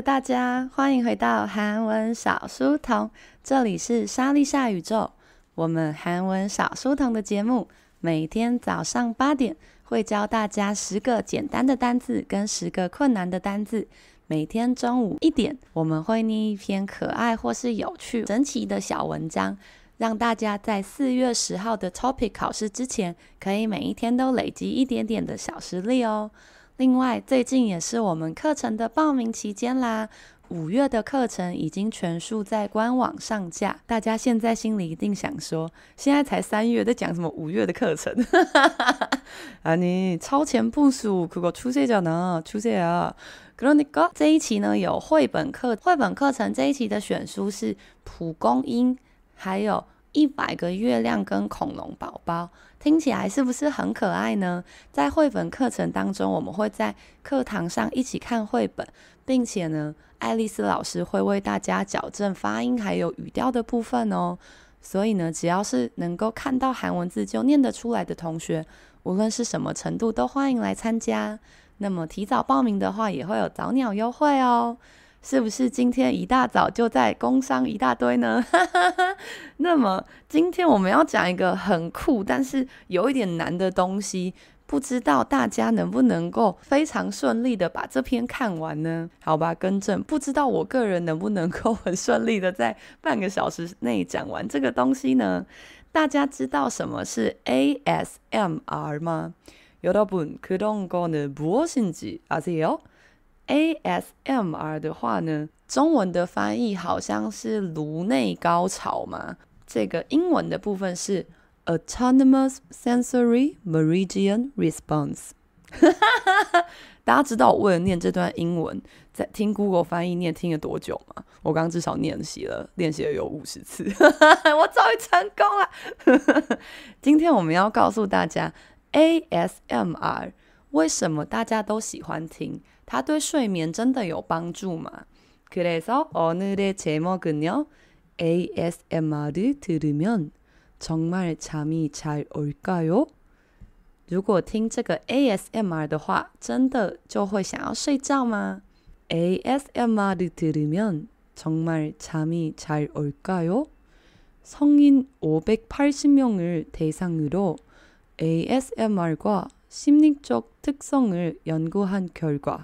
大家，欢迎回到韩文小书童，这里是莎莉夏宇宙。我们韩文小书童的节目，每天早上八点会教大家十个简单的单字跟十个困难的单字。每天中午一点，我们会念一篇可爱或是有趣、神奇的小文章，让大家在四月十号的 topic 考试之前，可以每一天都累积一点点的小实力哦。另外，最近也是我们课程的报名期间啦。五月的课程已经全数在官网上架，大家现在心里一定想说，现在才三月，在讲什么五月的课程？啊，你超前部署，可够出色呢，出色啊！그러니까这一期呢有绘本课，绘本课程这一期的选书是蒲公英，还有。一百个月亮跟恐龙宝宝， 听起来是不是很可爱呢？在绘本课程当中，我们会在课堂上一起看绘本，并且呢，爱丽丝老师会为大家矫正发音还有语调的部分哦。所以呢，只要是能够看到韩文字就念得出来的同学，无论是什么程度，都欢迎来参加。那么提早报名的话，也会有早鸟优惠哦。是不是今天一大早就在工商一大堆呢？那么今天我们要讲一个很酷，但是有一点难的东西，不知道大家能不能够非常顺利的把这篇看完呢？好吧，更正，不知道我个人能不能够很顺利的在半个小时内讲完这个东西呢？大家知道什么是 ASMR 吗？여러분그런거는무엇인지아세요 ？ASMR 的话呢，中文的翻译好像是颅内高潮嘛。这个英文的部分是 Autonomous Sensory Meridian Response。大家知道我为了念这段英文，在听 Google 翻译念听了多久吗？我刚刚至少练习了，练习了有五十次，我终于成功了。今天我们要告诉大家 ASMR 为什么大家都喜欢听。 它对睡眠真的有帮助吗？그래서오늘의제목은요 ASMR을 들으면 정말 잠이 잘 올까요？如果听这个 ASMR 的话，真的就会想要睡觉吗？ASMR을 들으면 정말 잠이 잘 올까요？성인580명을 대상으로 ASMR과 심리적 특성을 연구한 결과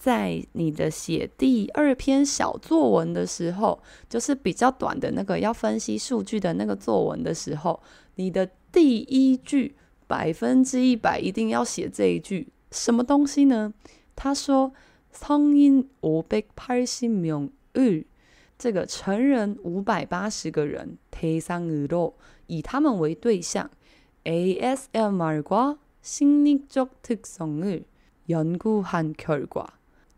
在你的写第二篇小作文的时候，就是比较短的那个要分析数据的那个作文的时候，你的第一句百分之一百一定要写这一句什么东西呢？他说：“성인五百八十名을这个成人五百八十个人대상으로以他们为对象，ASMR 과심리적특성을연구한결과。”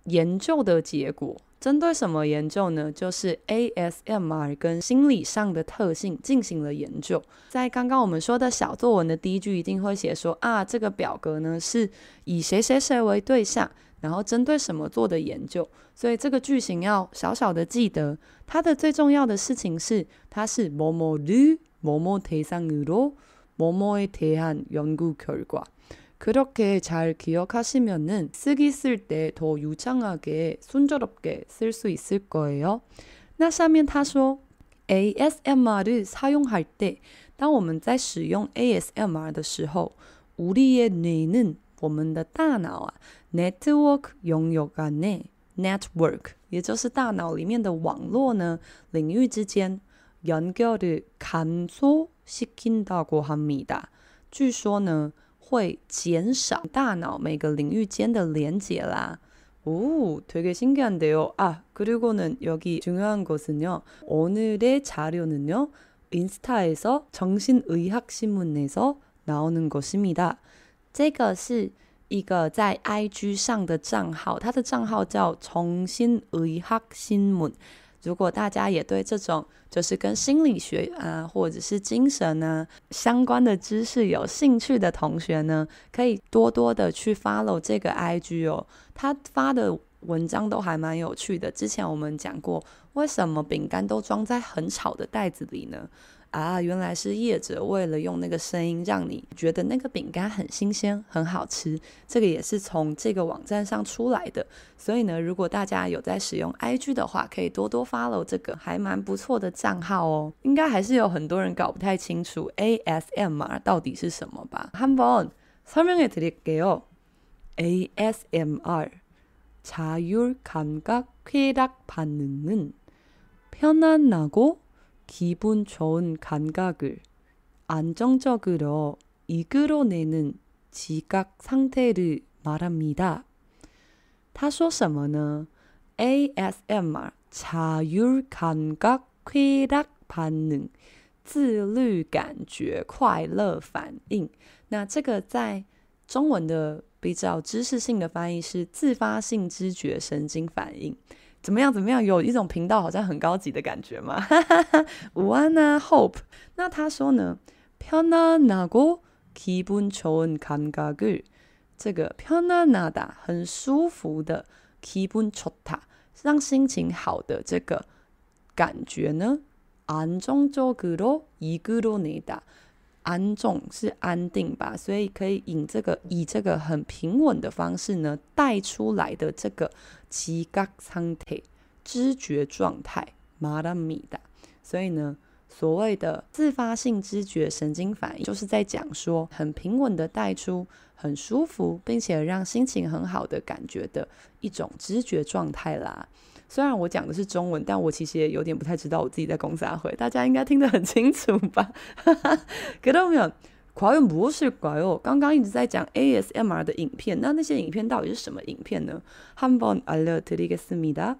研究的结果针对什么研究呢？就是 ASMR 跟心理上的特性进行了研究。在刚刚我们说的小作文的第一句一定会写说啊，这个表格呢是以谁谁谁为对象，然后针对什么做的研究。所以这个句型要小小的记得。它的最重要的事情是，它是뭐뭐를뭐뭐대상으로뭐뭐에대한연구결과。 그렇게잘기억하시면은쓰기쓸때더유창하게순조롭게쓸수있을거예요。 那上面他说，ASMR 를사용할 때， 当我们在使用 ASMR 的时候，우리의뇌는我们的大脑啊，network 영역안에 network，也就是大脑里面的网络呢，领域之间연결을감소시킨다고합니다。 据说呢。 会减少大脑每个领域间的连接啦。哦，되게신기한데요。啊，그리고는여기중요한것은요오늘의자료는요인스타에서정신의학신문에서나오는것입니다。这个是一个在 IG 上的账号，它的账号叫重新의학신문。 如果大家也对这种就是跟心理学啊，或者是精神呢相关的知识有兴趣的同学呢，可以多多的去 follow 这个 IG 哦，他发的文章都还蛮有趣的。之前我们讲过，为什么饼干都装在很吵的袋子里呢？啊，原来是业者为了用那个声音让你觉得那个饼干很新鲜、很好吃，这个也是从这个网站上出来的。所以呢，如果大家有在使用 IG 的话，可以多多 follow 这个还蛮不错的账号哦。应该还是有很多人搞不太清楚 ASMR 到底是什么吧？한번설명해드릴게요。ASMR 자율감각쾌락반응은편안하고 기분 좋은 감각을 안정적으로 이끌어내는 지각 상태를 말합니다. 他说什么呢? ASMR 자율감각 쾌락 반응 自律感觉快乐反应。那这个在中文的比较知识性的翻译是自发性知觉神经反应。 怎么样？怎么样？有一种频道好像很高级的感觉嘛。午安啊，Hope。那他说呢？편안하고기분좋은감각을这个편안하다很舒服的기분좋다让心情好的这个感觉呢？안정적으로이끌어내다 安重是安定吧，所以可以引这个以这个很平稳的方式呢带出来的这个七觉身体知觉状态，马达米达。所以呢，所谓的自发性知觉神经反应，就是在讲说很平稳的带出很舒服，并且让心情很好的感觉的一种知觉状态啦。 虽然我讲的是中文，但我其实也有点不太知道我自己在讲啥会，大家应该听得很清楚吧？그러면과연 무엇일까요？刚刚一直在讲 ASMR 的影片，那那些影片到底是什么影片呢？한번알려드리겠습니다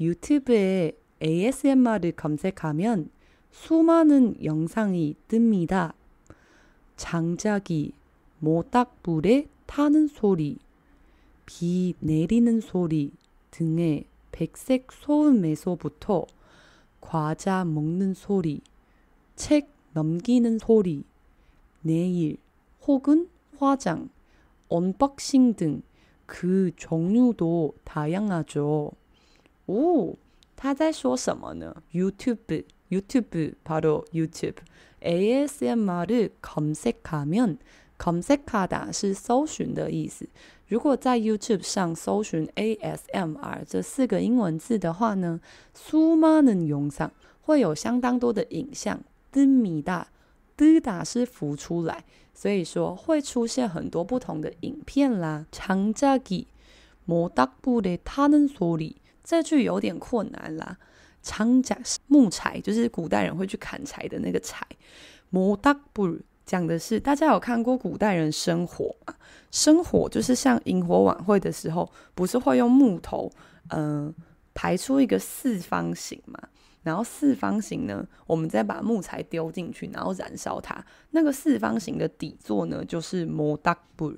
유튜브에 ASMR을 검색하면 수많은 영상이 뜹니다. 장작이 모닥불에 타는 소리, 비 내리는 소리 등의 백색 소음에서부터 과자 먹는 소리, 책 넘기는 소리, 네일 혹은 화장, 언박싱 등 그 종류도 다양하죠. 哦，他在说什么呢？YouTube，YouTube，바로 YouTube，ASMR을 검색하면， 검색하다是搜寻的意思。如果在 YouTube 上搜寻 ASMR 这四个英文字的话呢，수많은영상会有相当多的影像。뜨미다뜨다是浮出来，所以说会出现很多不同的影片啦。장작이모닥불에타는소리。这句有点困难啦。长甲是木柴，就是古代人会去砍柴的那个柴。摩达布 讲的是，大家有看过古代人生火吗？生火就是像营火晚会的时候，不是会用木头，嗯、呃，排出一个四方形嘛？然后四方形呢，我们再把木材丢进去，然后燃烧它。那个四方形的底座呢，就是摩达布。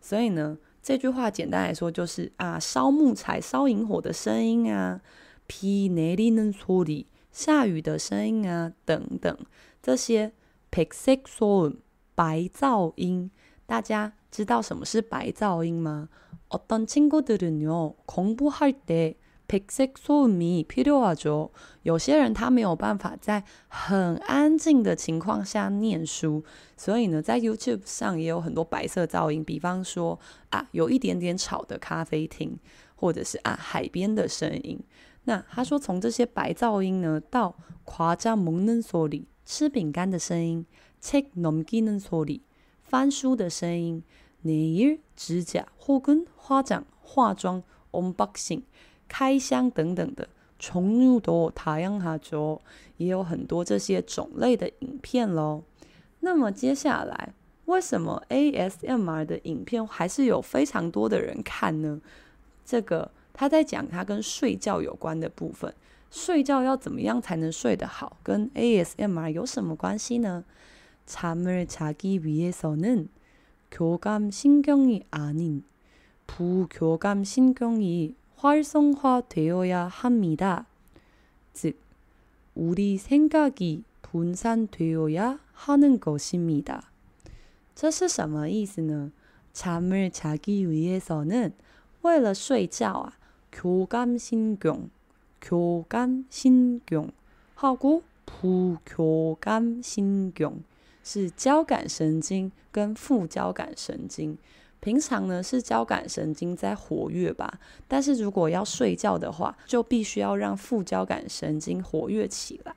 所以呢。这句话简单来说就是啊，烧木材、烧营火的声音啊，비내리는소리下雨的声音啊，等等这些 백색소음白噪音，大家知道什么是白噪音吗？어떤친구들은요공부할때 백색소음이필요하죠。有些人他没有办法在很安静的情况下念书，所以呢，在 YouTube 上也有很多白色噪音，比方说啊，有一点点吵的咖啡厅，或者是啊海边的声音。那他说从这些白噪音呢，到과자먹는소리 吃饼干的声音，책넘기는소리翻书的声音，네일指甲혹은 화장化妆，unboxing 开箱等等的，종류도다양하죠，也有很多这些种类的影片喽。那么接下来，为什么 ASMR 的影片还是有非常多的人看呢？这个他在讲他跟睡觉有关的部分， 睡觉要怎么样才能睡得好？跟 ASMR 有什么关系呢？잠을자기위해서는교감신경이아닌부교감신경이 활성화되어야 합니다. 즉 우리 생각이 분산되어야 하는 것입니다. 这是什么意思呢？ 잠을 자기 위해서는 为了睡觉啊， 교감신경, 교감신경 하고 부교감신경 是交感神经跟副交感神经。平常呢是交感神经在活跃吧，但是如果要睡觉的话，就必须要让副交感神经活跃起来。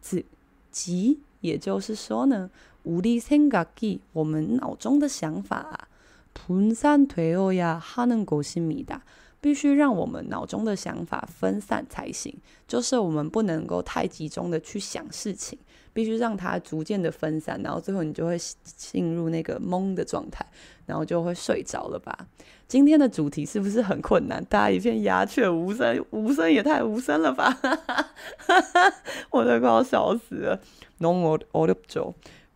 子即也就是说呢，우리생각이我们脑中的想法啊。分散되어야하는것입니다。 必须让我们脑中的想法分散才行，就是我们不能够太集中的去想事情，必须让它逐渐的分散，然后最后你就会进入那个懵的状态，然后就会睡着了吧。今天的主题是不是很困难？大家一片鸦雀无声，无声也太无声了吧！哈哈哈，哈，我都快要笑死了。侬我我六。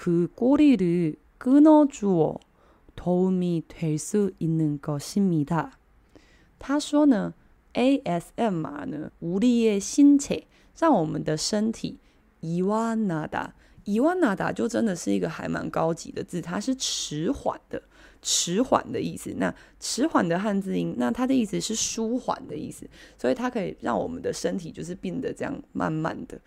그 꼬리를 끊어주어 도움이 될 수 있는 것입니다. 他说呢 ASMR 呢 우리의 신체 让我们的身体이완하다，이완하다 就真的是一个还蛮高级的字，它是迟缓的。 迟缓的意思，那迟缓的汉字音，那它的意思是舒缓的意思，所以它可以让我们的身体就是变得这样慢慢的。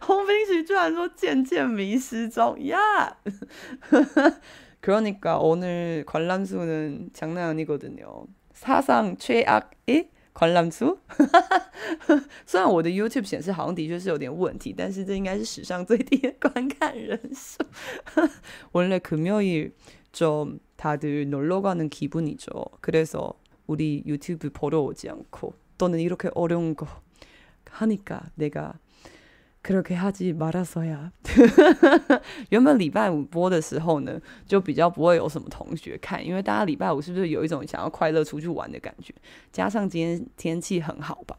红冰许居然说渐渐迷失中呀！그러니까오늘관람수는장난아니거든요사상최악의관람수虽然我的 YouTube 显示好像的确是有点问题，但是这应该是史上最低的观看人数。원래금요일 좀 다들 놀러 가는 기분이죠. 그래서 우리 유튜브 보러 오지 않고 또는 이렇게 어려운 거 하니까 내가 그렇게 하지 말아서야. 原本礼拜五播的时候呢，就比较不会有什么同学看，因为大家礼拜五是不是有一种想要快乐出去玩的感觉？加上今天天气很好吧，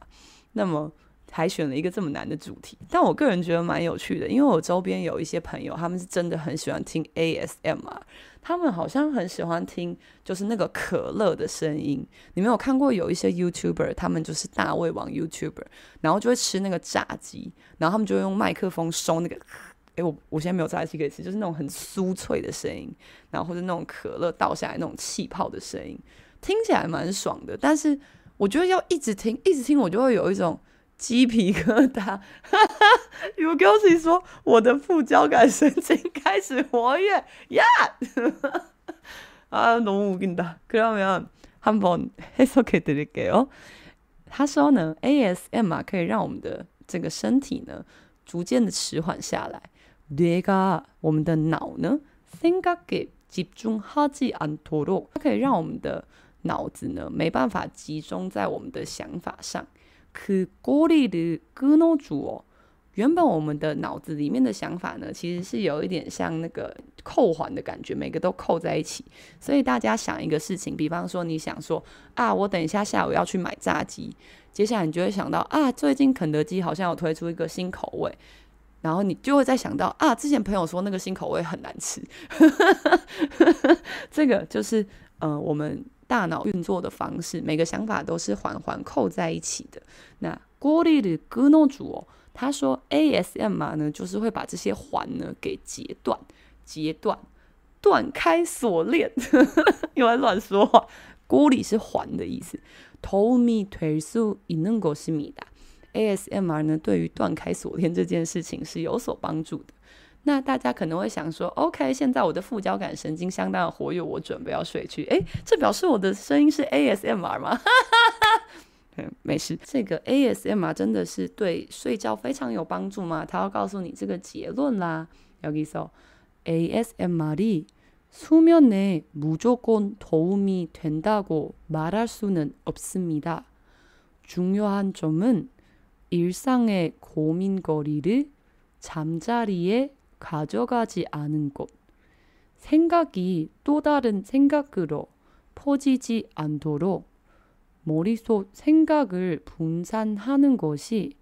那么。 还选了一个这么难的主题，但我个人觉得蛮有趣的，因为我周边有一些朋友，他们是真的很喜欢听 ASMR，他们好像很喜欢听就是那个可乐的声音。你没有看过有一些 YouTuber，他们就是大胃王 YouTuber，然后就会吃那个炸鸡，然后他们就会用麦克风收那个，诶，我我现在没有炸鸡可以吃，就是那种很酥脆的声音，然后或者那种可乐倒下来那种气泡的声音，听起来蛮爽的。但是我觉得要一直听，一直听，我就会有一种。鸡皮疙瘩，哈哈！Ugosi 说：“我的副交感神经开始活跃呀！”啊，너무웃긴다그러면한번해석해드릴게요。他说呢，ASMR 可以让我们的这个身体呢，逐渐的迟缓下来。뇌가我们的脑呢，생각에집중하지않도록它可以让我们的脑子呢，没办法集中在我们的想法上。 可꼬리를끊어주어，原本我们的脑子里面的想法呢，其实是有一点像那个扣环的感觉，每个都扣在一起。所以大家想一个事情，比方说你想说啊，我等一下下午要去买炸鸡，接下来你就会想到啊，最近肯德基好像有推出一个新口味，然后你就会再想到啊，之前朋友说那个新口味很难吃，这个就是嗯、呃，我们。 大脑运作的方式每个想法都是环环扣在一起的。那郭丽的哥诺主哦他说 asmr 呢就是会把这些环呢给截断截断断开锁链。又来乱说话。锅里是环的意思。tomy 推苏伊能够思密达 asmr 呢对于断开锁链这件事情是有所帮助的。那大家可能会想说，OK，现在我的副交感神经相当的活跃，我准备要睡去。诶，这表示我的声音是 ASMR 吗？嗯，没事，这个 ASMR 真的是对睡觉非常有帮助吗？他要告诉你这个结论啦。여기서 ASMR이 수면에 무조건 도움이 된다고 말할 수는 없습니다. 중요한 점은 일상의 고민거리를 잠자리에 가져가지 않은 것. 생각이 또 다른 생각으로 퍼지지 않도록 머릿속 생각을 분산하는 것이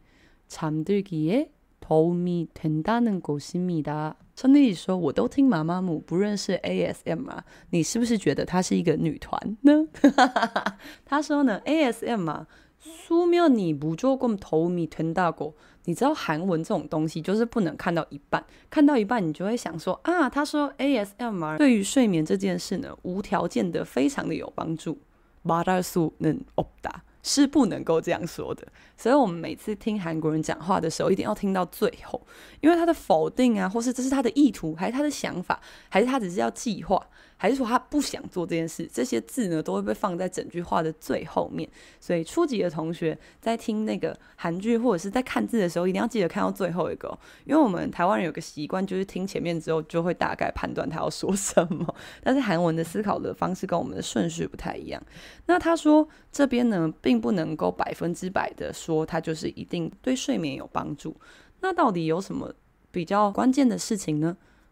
잠들기에 도움이 된다는 것입니다。陈丽说：“我都听妈妈母，不认识 ASM 啊？你是不是觉得她是一个女团呢？”他说呢：“ASM 啊，书面你不做过头米吞大过。 你知道韩文这种东西就是不能看到一半看到一半你就会想说啊他说 asmr 对于睡眠这件事呢无条件的非常的有帮助。马拉苏能哦达是不能够这样说的。所以我们每次听韩国人讲话的时候一定要听到最后。因为他的否定啊或是这是他的意图还是他的想法还是他只是要计划还是说他不想做这件事？这些字呢，都会被放在整句话的最后面。所以初级的同学在听那个韩剧或者是在看字的时候，一定要记得看到最后一个，因为我们台湾人有个习惯，就是听前面之后就会大概判断他要说什么。但是韩文的思考的方式跟我们的顺序不太一样。那他说这边呢，并不能够百分之百的说它就是一定对睡眠有帮助。那到底有什么比较关键的事情呢？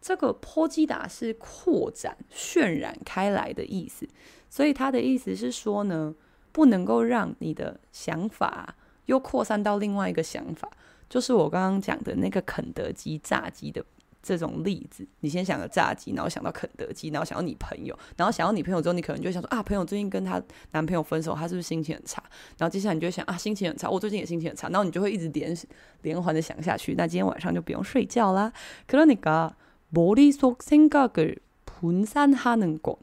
这个波基达是扩展、渲染开来的意思，所以他的意思是说呢，不能够让你的想法又扩散到另外一个想法，就是我刚刚讲的那个肯德基炸鸡的这种例子。你先想个炸鸡，然后想到肯德基，然后想到你朋友，然后想到你朋友之后，你可能就想说啊，朋友最近跟她男朋友分手，她是不是心情很差？然后接下来你就想啊，心情很差，我最近也心情很差，然后你就会一直连连环的想下去。那今天晚上就不用睡觉啦。可能你个。 머릿속생각을분산하는 것，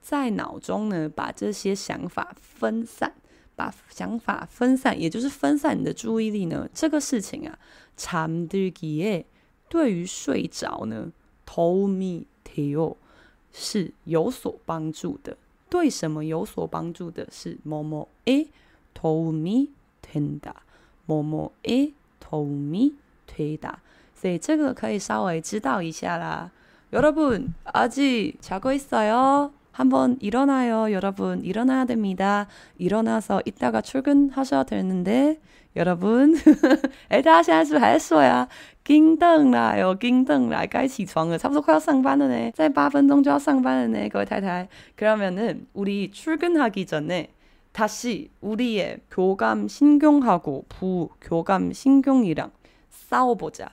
在脑中呢，把这些想法分散，把想法分散，也就是分散你的注意力呢。这个事情啊，잠들기에对于睡着呢，도움이돼요，是有所帮助的。对什么有所帮助的？是뭐뭐에도움이된다，뭐뭐에도움이되다。 所以这个可以稍微知道一下啦。여러분아직자고있어요한번일어나요여러분일어나야됩니다일어나서이따가출근하셔야되는데여러분哎，大家现在是不是还在睡啊？紧张啦哟，紧张啦，该起床了，差不多快要上班了呢，再八分钟就要上班了呢，各位太太。그러면은우리출근하기전에다시우리의교감신경하고부교감신경이랑싸워보자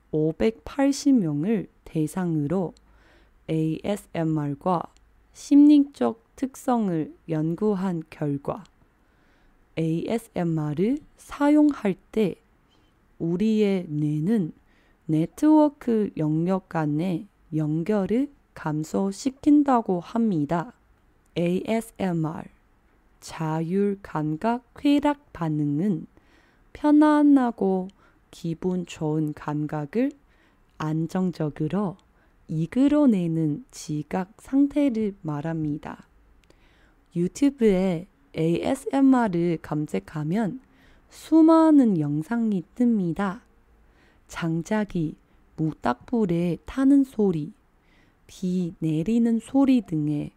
580명을 대상으로 ASMR과 심리적 특성을 연구한 결과 ASMR을 사용할 때 우리의 뇌는 네트워크 영역 간의 연결을 감소시킨다고 합니다. ASMR 자율 감각 쾌락 반응은 편안하고 기분 좋은 감각을 안정적으로 이끌어내는 지각 상태를 말합니다. 유튜브에 ASMR을 검색하면 수많은 영상이 뜹니다. 장작이 무닥불에 타는 소리, 비 내리는 소리 등의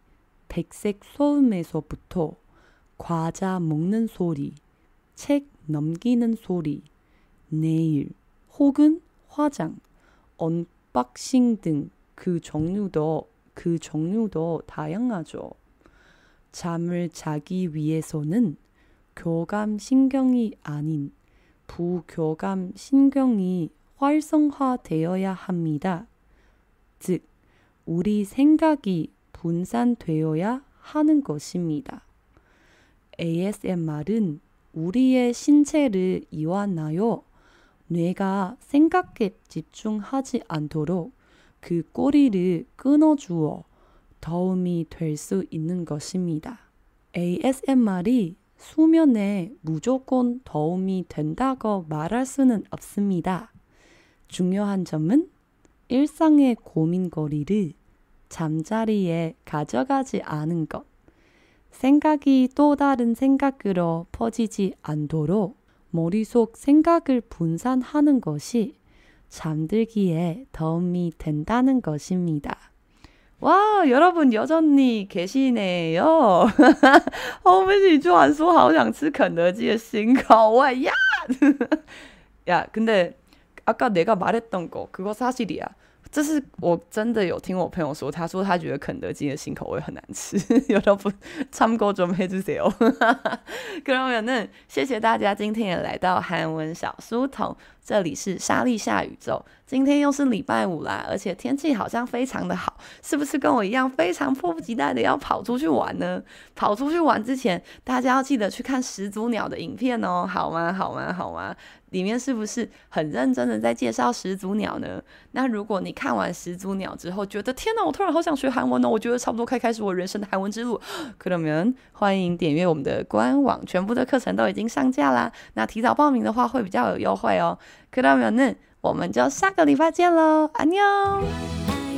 백색 소음에서부터 과자 먹는 소리, 책 넘기는 소리, 네일 혹은 화장, 언박싱 등 그 종류도 그 종류도 다양하죠. 잠을 자기 위해서는 교감 신경이 아닌 부교감 신경이 활성화되어야 합니다. 즉, 우리 생각이 분산되어야 하는 것입니다. ASMR은 우리의 신체를 이완하여 뇌가 생각에 집중하지 않도록 그 꼬리를 끊어주어 도움이 될 수 있는 것입니다. ASMR이 수면에 무조건 도움이 된다고 말할 수는 없습니다. 중요한 점은 일상의 고민거리를 잠자리에 가져가지 않은 것. 생각이 또 다른 생각으로 퍼지지 않도록 머릿속 생각을 분산하는 것이 잠들기에 도움이 된다는 것입니다. 와, 여러분 여전히 계시네요. 后面一句话说好想吃肯德基的新口味 야! 야, 근데 아까 내가 말했던 거 그거 사실이야. 这是我真的有听我朋友说，他说他觉得肯德基的新口味很难吃。여러분 참고좀해주세요。 그러면은谢谢大家今天也来到韩文小书童。这里是莎莉夏宇宙，今天又是礼拜五啦，而且天气好像非常的好，是不是跟我一样非常迫不及待的要跑出去玩呢？跑出去玩之前，大家要记得去看始祖鸟的影片哦，好吗？好吗？好吗？ 里面是不是很认真的在介绍始祖鸟呢？那如果你看完始祖鸟之后，觉得天哪，我突然好想学韩文哦，我觉得差不多可以开始我人生的韩文之路。可乐们，欢迎点阅我们的官网，全部的课程都已经上架啦。那提早报名的话会比较有优惠哦。可乐们，那我们就下个礼拜见喽，안 녕。